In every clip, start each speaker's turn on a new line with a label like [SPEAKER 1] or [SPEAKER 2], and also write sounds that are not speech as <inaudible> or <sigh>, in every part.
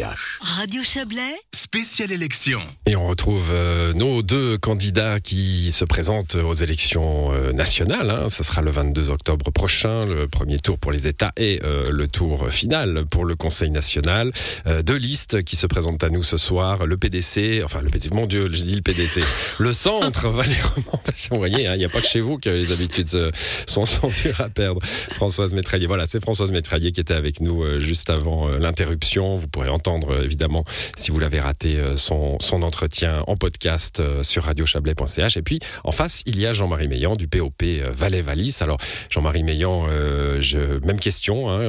[SPEAKER 1] Yaş Radio Chablais,
[SPEAKER 2] Spéciale élection.
[SPEAKER 3] Et on retrouve euh, nos deux candidats qui se présentent aux élections euh, nationales. hein. Ça sera le 22 octobre prochain, le premier tour pour les États et euh, le tour final pour le Conseil national. Euh, deux listes qui se présentent à nous ce soir. Le PDC, enfin le PDC, mon Dieu, j'ai dit le PDC. Le centre <laughs> Valérement. Vous voyez, hein, il n'y a pas que chez vous que les habitudes euh, sont, sont dures à perdre. Françoise Métraillé, voilà, c'est Françoise Métraillé qui était avec nous euh, juste avant euh, l'interruption. Vous pourrez entendre euh, évidemment si vous l'avez raté euh, son, son entretien en podcast euh, sur radiochablais.ch. Et puis en face, il y a Jean-Marie Meillan du POP euh, Valais-Valis. Alors Jean-Marie Meillan, euh, je, même question hein,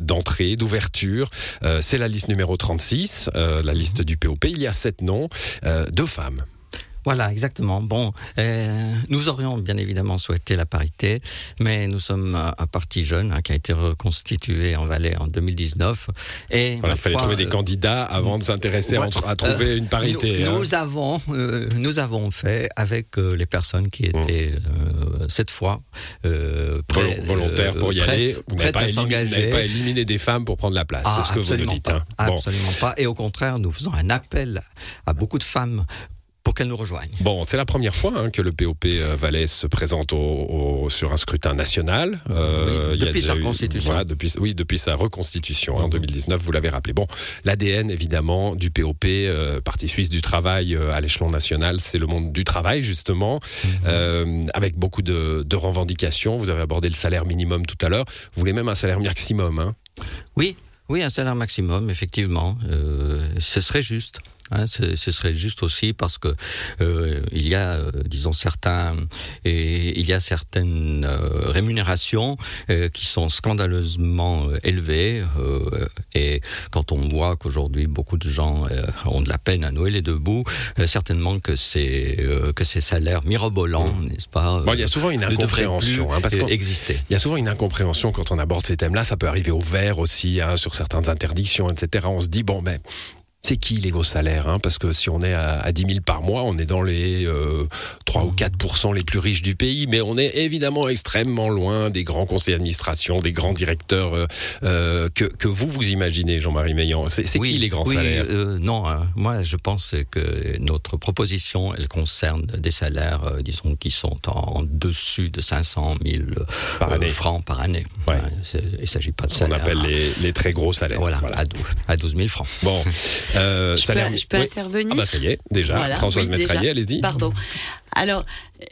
[SPEAKER 3] d'entrée, d'ouverture. C'est la liste numéro 36, euh, la liste du POP. Il y a sept noms, deux femmes.
[SPEAKER 4] Voilà, exactement. Bon, euh, nous aurions bien évidemment souhaité la parité, mais nous sommes un, parti jeune hein, qui a été reconstitué en Valais en 2019. Et
[SPEAKER 3] Voilà, il fallait
[SPEAKER 4] foi,
[SPEAKER 3] trouver des
[SPEAKER 4] euh,
[SPEAKER 3] candidats avant de s'intéresser à,
[SPEAKER 4] ouais,
[SPEAKER 3] à trouver une parité.
[SPEAKER 4] Nous,
[SPEAKER 3] hein.
[SPEAKER 4] nous avons, euh, nous avons fait avec euh, les personnes qui étaient euh, cette fois euh, prêt-
[SPEAKER 3] volontaires pour y
[SPEAKER 4] prêtes-
[SPEAKER 3] aller. Vous n'avez pas, pas éliminé des femmes pour prendre la place.
[SPEAKER 4] Ah,
[SPEAKER 3] c'est ce que vous nous
[SPEAKER 4] absolument
[SPEAKER 3] dites.
[SPEAKER 4] pas.
[SPEAKER 3] hein. Bon.
[SPEAKER 4] Absolument pas. Et au contraire, nous faisons un appel à beaucoup de femmes pour qu'elles nous rejoignent.
[SPEAKER 3] Bon, c'est la première fois hein, que le POP euh, Valais se présente au, au- sur un scrutin national. Euh,
[SPEAKER 4] Oui, depuis sa reconstitution.
[SPEAKER 3] Voilà, depuis, oui, depuis sa reconstitution hein, en
[SPEAKER 4] Mhm.
[SPEAKER 3] 2019, vous l'avez rappelé. Bon, l'ADN évidemment du POP, euh, Parti suisse du travail euh, à l'échelon national, c'est le monde du travail justement,
[SPEAKER 4] Mhm.
[SPEAKER 3] avec beaucoup de, de revendications. Vous avez abordé le salaire minimum tout à l'heure. Vous voulez même un salaire maximum. Hein?
[SPEAKER 4] Oui, oui, un salaire maximum, effectivement, ce serait juste. Hein, ce, ce serait juste aussi parce que euh, il y a, euh, disons certains, et il y a certaines euh, rémunérations qui sont scandaleusement élevées. et quand on voit qu'aujourd'hui beaucoup de gens ont de la peine à nouer les deux bouts, certainement que ces que ces salaires mirobolants, n'est-ce pas,
[SPEAKER 3] Bon, il y a souvent une incompréhension. hein, parce
[SPEAKER 4] exister.
[SPEAKER 3] Il y a souvent une incompréhension quand on aborde ces thèmes-là. Ça peut arriver au vert aussi, hein, sur certaines interdictions, etc. On se dit, bon, mais c'est qui les gros salaires hein Parce que si on est à, à 10 000 par mois, on est dans les euh, 3 ou 4 les plus riches du pays. Mais on est évidemment extrêmement loin des grands conseils d'administration, des grands directeurs euh, euh, que, que vous, vous imaginez, Jean-Marie Meillan. C'est qui les grands
[SPEAKER 4] oui,
[SPEAKER 3] salaires?
[SPEAKER 4] euh, Non, hein. moi je pense que notre proposition, elle concerne des salaires, disons, qui sont en dessus de 500 000
[SPEAKER 3] Par
[SPEAKER 4] euh,
[SPEAKER 3] année.
[SPEAKER 4] francs par année.
[SPEAKER 3] Ouais.
[SPEAKER 4] Hein, il ne s'agit pas de
[SPEAKER 3] On
[SPEAKER 4] salaire.
[SPEAKER 3] appelle les, les très gros salaires.
[SPEAKER 4] Voilà,
[SPEAKER 3] Voilà.
[SPEAKER 4] À, 12, à 12 000 francs.
[SPEAKER 3] Bon, <laughs> euh,
[SPEAKER 1] je peux, je peux
[SPEAKER 3] oui.
[SPEAKER 1] intervenir
[SPEAKER 3] Ah bah ça y est, déjà.
[SPEAKER 1] Voilà,
[SPEAKER 3] Françoise
[SPEAKER 1] oui,
[SPEAKER 3] Métraillé,
[SPEAKER 1] déjà.
[SPEAKER 3] allez-y.
[SPEAKER 1] Pardon. Alors,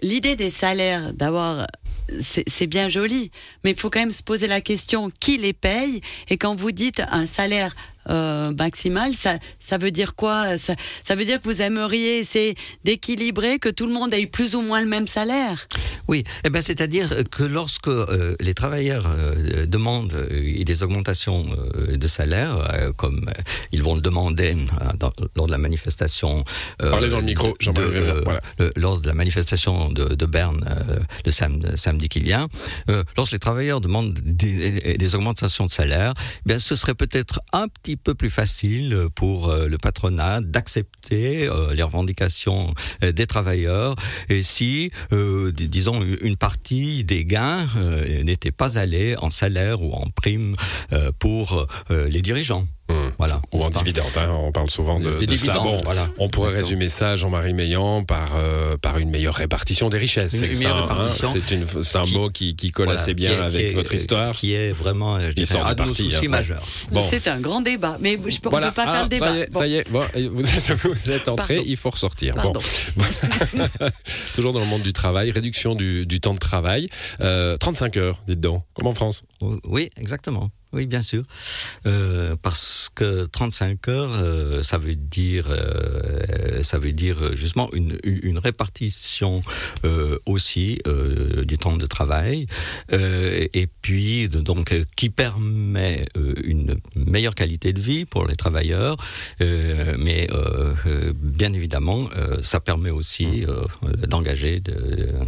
[SPEAKER 1] l'idée des salaires, d'avoir, c'est bien joli, mais il faut quand même se poser la question qui les paye? Et quand vous dites un salaire euh, maximal, ça, ça veut dire quoi? Ça, ça veut dire que vous aimeriez essayer d'équilibrer, que tout le monde ait plus ou moins le même salaire?
[SPEAKER 4] Oui, eh ben, c'est-à-dire que lorsque euh, les travailleurs euh, demandent euh, des augmentations euh, de salaire, euh, comme euh, ils vont le demander euh, dans- lors de la manifestation. euh,
[SPEAKER 3] Parlez dans le micro,
[SPEAKER 4] de- euh,
[SPEAKER 3] voilà.
[SPEAKER 4] euh, lors de la manifestation de, de Berne euh, le sam- samedi qui vient, euh, lorsque les travailleurs demandent des, des augmentations de salaire, eh bien, ce serait peut-être un petit peu plus facile pour euh, le patronat d'accepter euh, les revendications euh, des travailleurs et si, dis- disons, une partie des gains n'était pas allée en salaire ou en prime pour les dirigeants.
[SPEAKER 3] Hum.
[SPEAKER 4] Voilà.
[SPEAKER 3] Ou en dividende, hein, on parle souvent de, de ça.
[SPEAKER 4] dividendes,
[SPEAKER 3] Bon,
[SPEAKER 4] voilà.
[SPEAKER 3] on pourrait
[SPEAKER 4] Exactement.
[SPEAKER 3] résumer ça, Jean-Marie Meillan, par, euh, par une meilleure répartition des richesses. C'est hein, c'est un
[SPEAKER 4] qui-
[SPEAKER 3] mot qui, qui colle
[SPEAKER 4] Voilà,
[SPEAKER 3] assez
[SPEAKER 4] qui
[SPEAKER 3] bien
[SPEAKER 4] est-
[SPEAKER 3] avec
[SPEAKER 4] qui est-
[SPEAKER 3] votre histoire.
[SPEAKER 4] Qui est vraiment, je dirais, un de nos
[SPEAKER 3] parti,
[SPEAKER 4] soucis
[SPEAKER 3] hein.
[SPEAKER 4] majeurs.
[SPEAKER 3] Bon.
[SPEAKER 1] C'est un grand débat, mais je peux,
[SPEAKER 3] Voilà.
[SPEAKER 1] ne peut pas
[SPEAKER 3] Ah,
[SPEAKER 1] faire le débat.
[SPEAKER 3] Ça y est,
[SPEAKER 1] Bon.
[SPEAKER 3] ça y est. Bon, vous, êtes, <laughs> vous êtes entré,
[SPEAKER 1] Pardon.
[SPEAKER 3] il faut ressortir. <laughs> Toujours dans le monde du travail, réduction du, du temps de travail. Euh, 35 heures, dites donc, comme en France?
[SPEAKER 4] Oui, exactement. Oui, bien sûr. Euh, parce que 35 heures, euh, ça veut dire, euh, ça veut dire justement une, une répartition euh, aussi euh, du temps de travail, euh, et puis de- donc qui permet euh, une meilleure qualité de vie pour les travailleurs, euh, mais bien évidemment, euh, ça permet aussi euh, d'engager de- euh,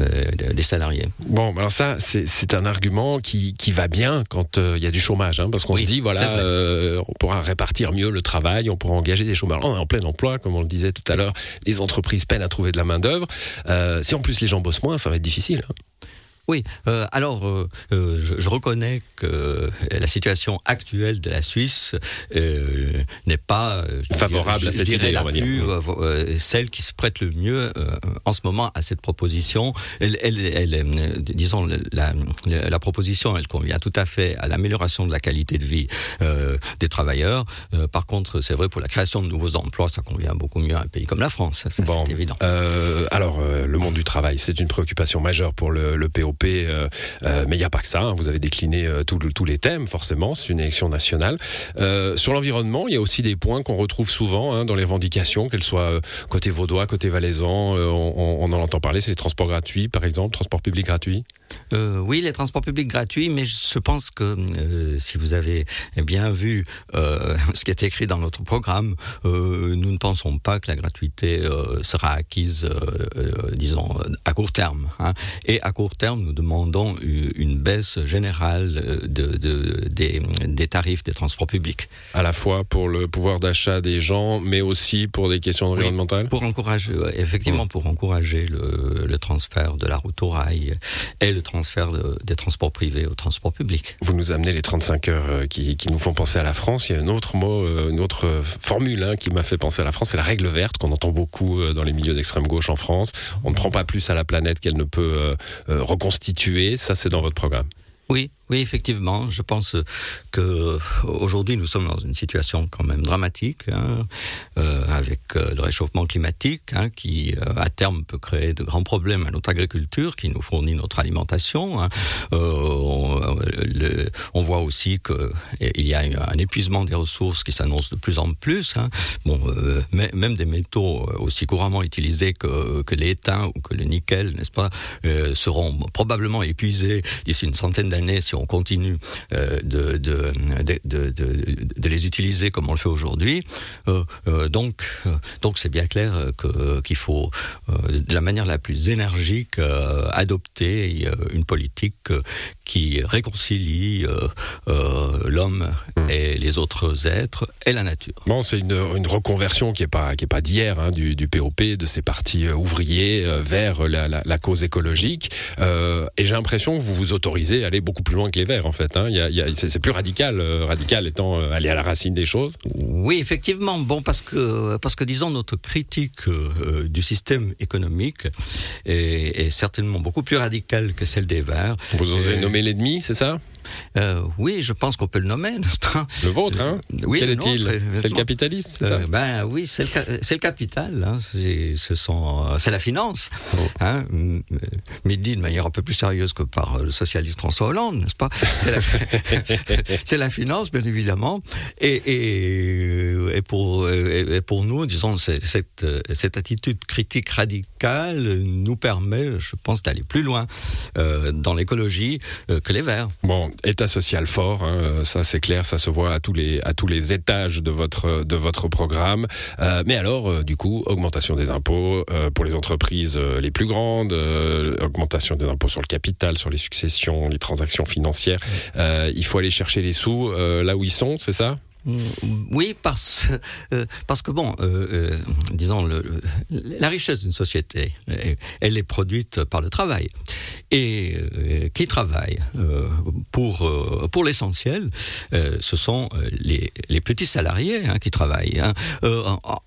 [SPEAKER 4] des salariés.
[SPEAKER 3] Bon, alors ça, c'est un argument qui, qui va bien quand euh, il y a du chômage, hein, parce qu'on
[SPEAKER 4] Oui,
[SPEAKER 3] se dit, voilà, euh, on pourra répartir mieux le travail, on pourra engager des chômeurs. On est en plein emploi, comme on le disait tout à l'heure, les entreprises peinent à trouver de la main-d'œuvre. Euh, si en plus les gens bossent moins, ça va être difficile. hein.
[SPEAKER 4] Oui, euh, alors euh, euh, je, je, reconnais que la situation actuelle de la Suisse n'est pas
[SPEAKER 3] favorable à cette
[SPEAKER 4] idée,
[SPEAKER 3] la
[SPEAKER 4] plus, celle qui se prête le mieux en ce moment à cette proposition. Elle, elle, elle disons, la, la, la, proposition, elle convient tout à fait à l'amélioration de la qualité de vie des travailleurs. par contre, c'est vrai pour la création de nouveaux emplois, ça convient beaucoup mieux à un pays comme la France. Ça,
[SPEAKER 3] bon,
[SPEAKER 4] c'est évident.
[SPEAKER 3] alors, le monde du travail, c'est une préoccupation majeure pour le, le PO euh, euh, mais il n'y a pas que ça. Hein. Vous avez décliné euh, tous les thèmes, forcément. C'est une élection nationale. Sur l'environnement, il y a aussi des points qu'on retrouve souvent hein, dans les revendications, qu'elles soient côté vaudois, côté valaisan. On, en entend parler. C'est les transports gratuits, par exemple, transports publics gratuits.
[SPEAKER 4] Oui, les transports publics gratuits, mais je pense que si vous avez bien vu <laughs> ce qui est écrit dans notre programme, nous ne pensons pas que la gratuité sera acquise, disons, à court terme. Hein. Et à court terme, nous demandons une baisse générale de, de, des, des tarifs des transports publics.
[SPEAKER 3] À la fois pour le pouvoir d'achat des gens, mais aussi pour des questions environnementales?
[SPEAKER 4] oui, Pour encourager, effectivement, pour encourager le, le transfert de la route au rail et le transfert de, des transports privés au transport public.
[SPEAKER 3] Vous nous amenez les 35 heures qui, qui nous font penser à la France. Il y a un autre mot, une autre formule hein, qui m'a fait penser à la France, c'est la règle verte qu'on entend beaucoup dans les milieux d'extrême gauche en France. On ne prend pas plus à la planète qu'elle ne peut euh, reconstituer. Ça, c'est dans votre programme.
[SPEAKER 4] Oui, Oui, effectivement, je pense que aujourd'hui nous sommes dans une situation quand même dramatique hein, euh, avec euh, le réchauffement climatique hein, qui euh, à terme peut créer de grands problèmes à notre agriculture qui nous fournit notre alimentation. Hein. Euh, on, voit aussi que il y a un épuisement des ressources qui s'annonce de plus en plus. Bon, euh, même des métaux aussi couramment utilisés que, que l'étain ou que le nickel, n'est-ce pas, euh, seront probablement épuisés d'ici une centaine d'années on continue euh, de, de, de, de, de, de les utiliser comme on le fait aujourd'hui. Euh, euh, donc, donc c'est bien clair que qu'il faut de la manière la plus énergique adopter une politique qui réconcilie l'homme mmh. et les autres êtres et la nature.
[SPEAKER 3] Bon, c'est une, une reconversion qui est pas qui est pas d'hier hein, du, du POP de ces partis ouvriers vers la, la, la cause écologique euh, et j'ai l'impression que vous vous autorisez à aller beaucoup plus loin que les verts en fait hein. c'est plus radical euh, radical étant euh, aller à la racine des choses.
[SPEAKER 4] Oui, effectivement, bon parce que parce que disons notre critique euh, du système économique est, est certainement beaucoup plus radicale que celle des verts.
[SPEAKER 3] Vous osez nommer l'ennemi, c'est ça?
[SPEAKER 4] Euh, oui, je pense qu'on peut le nommer, n'est-ce pas
[SPEAKER 3] Le vôtre, hein
[SPEAKER 4] oui,
[SPEAKER 3] Quel est-il
[SPEAKER 4] euh,
[SPEAKER 3] C'est le capitalisme, c'est euh, ça
[SPEAKER 4] Ben oui, c'est le, le capital. Hein. Ce c'est la finance. Oh. Hein. Mais dit de manière un peu plus sérieuse que par le socialiste François Hollande, n'est-ce pas C'est la, <laughs> la finance, bien évidemment. Et, et, et, pour, et pour nous, disons, cette, cette attitude critique radicale nous permet, je pense, d'aller plus loin euh, dans l'écologie euh, que les Verts.
[SPEAKER 3] Bon, état social fort, hein, ça c'est clair, ça se voit à tous les, à tous les étages de votre, de votre programme. Euh, mais alors, euh, du coup, augmentation des impôts euh, pour les entreprises euh, les plus grandes, euh, augmentation des impôts sur le capital, sur les successions, les transactions financières. Euh, il faut aller chercher les sous euh, là où ils sont, c'est ça?
[SPEAKER 4] Oui, parce, euh, parce que bon, euh, euh, disons, le, la richesse d'une société, elle est produite par le travail. Et euh, qui travaille pour, pour l'essentiel, ce sont les, les petits salariés hein, qui travaillent. Hein.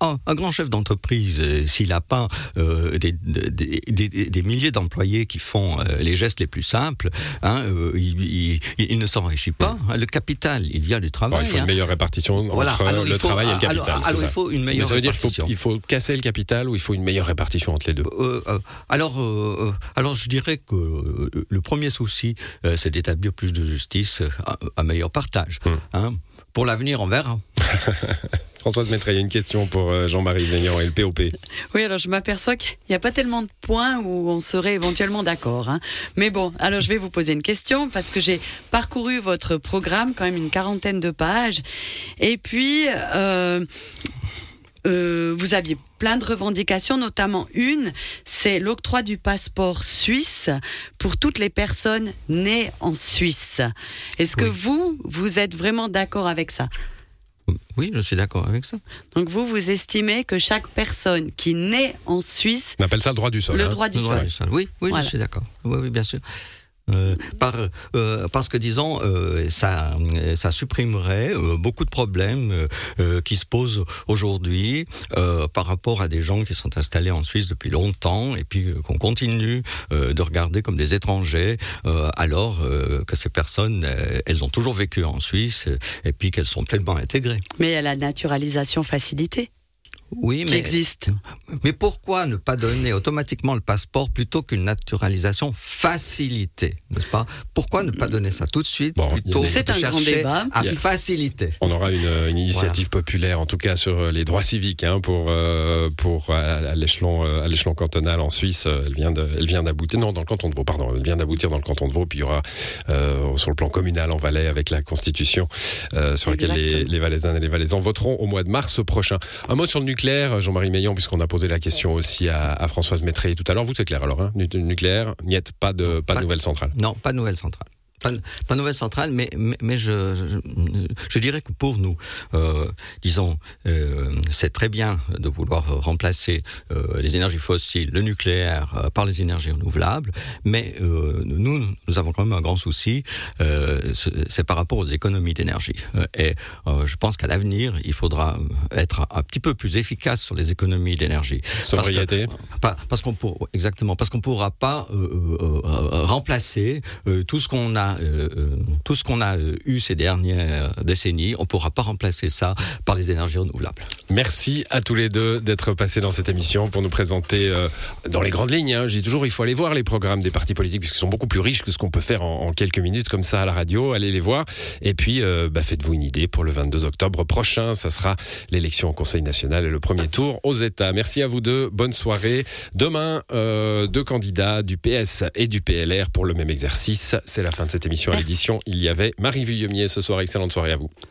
[SPEAKER 4] Un, grand chef d'entreprise, s'il n'a pas des, des, des, des milliers d'employés qui font les gestes les plus simples, hein, il, il, il ne s'enrichit pas. Le capital, il vient du travail.
[SPEAKER 3] Bon, il faut une meilleure répartition
[SPEAKER 4] voilà.
[SPEAKER 3] entre
[SPEAKER 4] alors,
[SPEAKER 3] le
[SPEAKER 4] faut,
[SPEAKER 3] travail et le capital.
[SPEAKER 4] Alors, alors il faut une meilleure
[SPEAKER 3] Mais ça veut dire qu'il faut, il faut casser le capital ou il faut une meilleure répartition entre les deux
[SPEAKER 4] euh, euh, alors, euh, alors, je dirais que le premier souci, c'est d'établir plus de justice, un, un meilleur partage. Mmh. Hein. Pour l'avenir, on verra. <laughs>
[SPEAKER 3] Françoise Maître, il y a une question pour euh, Jean-Marie Veillant et le POP.
[SPEAKER 1] Oui, alors je m'aperçois qu'il n'y a pas tellement de points où on serait éventuellement d'accord. Hein. Mais bon, alors je vais vous poser une question parce que j'ai parcouru votre programme, quand même une quarantaine de pages. Et puis, euh, euh, vous aviez plein de revendications, notamment une, c'est l'octroi du passeport suisse pour toutes les personnes nées en Suisse. Est-ce oui. que vous, vous êtes vraiment d'accord avec ça?
[SPEAKER 4] Oui, je suis d'accord avec ça.
[SPEAKER 1] Donc vous, vous estimez que chaque personne qui naît en Suisse...
[SPEAKER 3] On appelle ça le droit du sol.
[SPEAKER 1] Le
[SPEAKER 3] hein.
[SPEAKER 1] droit du
[SPEAKER 4] le
[SPEAKER 1] sol.
[SPEAKER 4] Droit du sol. Oui, oui voilà. je suis d'accord. Oui, oui, bien sûr. Euh, par, euh, parce que disons, euh, ça, ça supprimerait beaucoup de problèmes qui se posent aujourd'hui par rapport à des gens qui sont installés en Suisse depuis longtemps et puis qu'on continue de regarder comme des étrangers alors que ces personnes, elles ont toujours vécu en Suisse et puis qu'elles sont pleinement intégrées.
[SPEAKER 1] Mais a la naturalisation facilitée
[SPEAKER 4] oui,
[SPEAKER 1] mais, existe.
[SPEAKER 4] Mais pourquoi ne pas donner automatiquement le passeport plutôt qu'une naturalisation facilitée, n'est-ce pas? Pourquoi ne pas donner ça tout de suite plutôt
[SPEAKER 1] C'est un grand débat.
[SPEAKER 4] à faciliter?
[SPEAKER 3] On aura une, initiative populaire, en tout cas sur euh, les droits civiques, hein, pour euh, pour à, l'échelon euh, à l'échelon cantonal en Suisse. Elle vient de, elle vient d'aboutir. Non, dans le canton de Vaud, pardon. Elle vient d'aboutir dans le canton de Vaud. Puis il y aura sur le plan communal en Valais avec la Constitution sur laquelle les, les Valaisannes et les Valaisans voteront au mois de mars prochain. Un mot sur le nucléaire, Jean-Marie Meillon, puisqu'on a posé la question aussi à, Françoise Métré tout à l'heure. Vous, c'est clair alors, hein nucléaire, niet, pas de, pas de nouvelle centrale.
[SPEAKER 4] Non, pas de nouvelle centrale. Pas, pas, nouvelle centrale, mais, mais, je, je, dirais que pour nous, euh, disons, euh, c'est très bien de vouloir remplacer euh, les énergies fossiles, le nucléaire, par les énergies renouvelables, mais nous, nous avons quand même un grand souci, c'est par rapport aux économies d'énergie. et je pense qu'à l'avenir, il faudra être un, petit peu plus efficace sur les économies d'énergie.
[SPEAKER 3] Sobriété
[SPEAKER 4] Parce, qu'on exactement, parce qu'on ne pourra pas remplacer tout ce qu'on a euh, euh, tout ce qu'on a euh, eu ces dernières décennies, on ne pourra pas remplacer ça par les énergies renouvelables.
[SPEAKER 3] Merci à tous les deux d'être passés dans cette émission pour nous présenter dans les grandes lignes. Hein, J'ai toujours, il faut aller voir les programmes des partis politiques puisqu'ils sont beaucoup plus riches que ce qu'on peut faire en, quelques minutes comme ça à la radio. Allez les voir et puis bah, faites-vous une idée pour le 22 octobre prochain. Ça sera l'élection au Conseil national et le premier tour aux États. Merci à vous deux. Bonne soirée. Demain, deux candidats du PS et du PLR pour le même exercice. C'est la fin de cette émission à l'édition. Il y avait Marie Vuillemier ce soir. Excellente soirée à vous.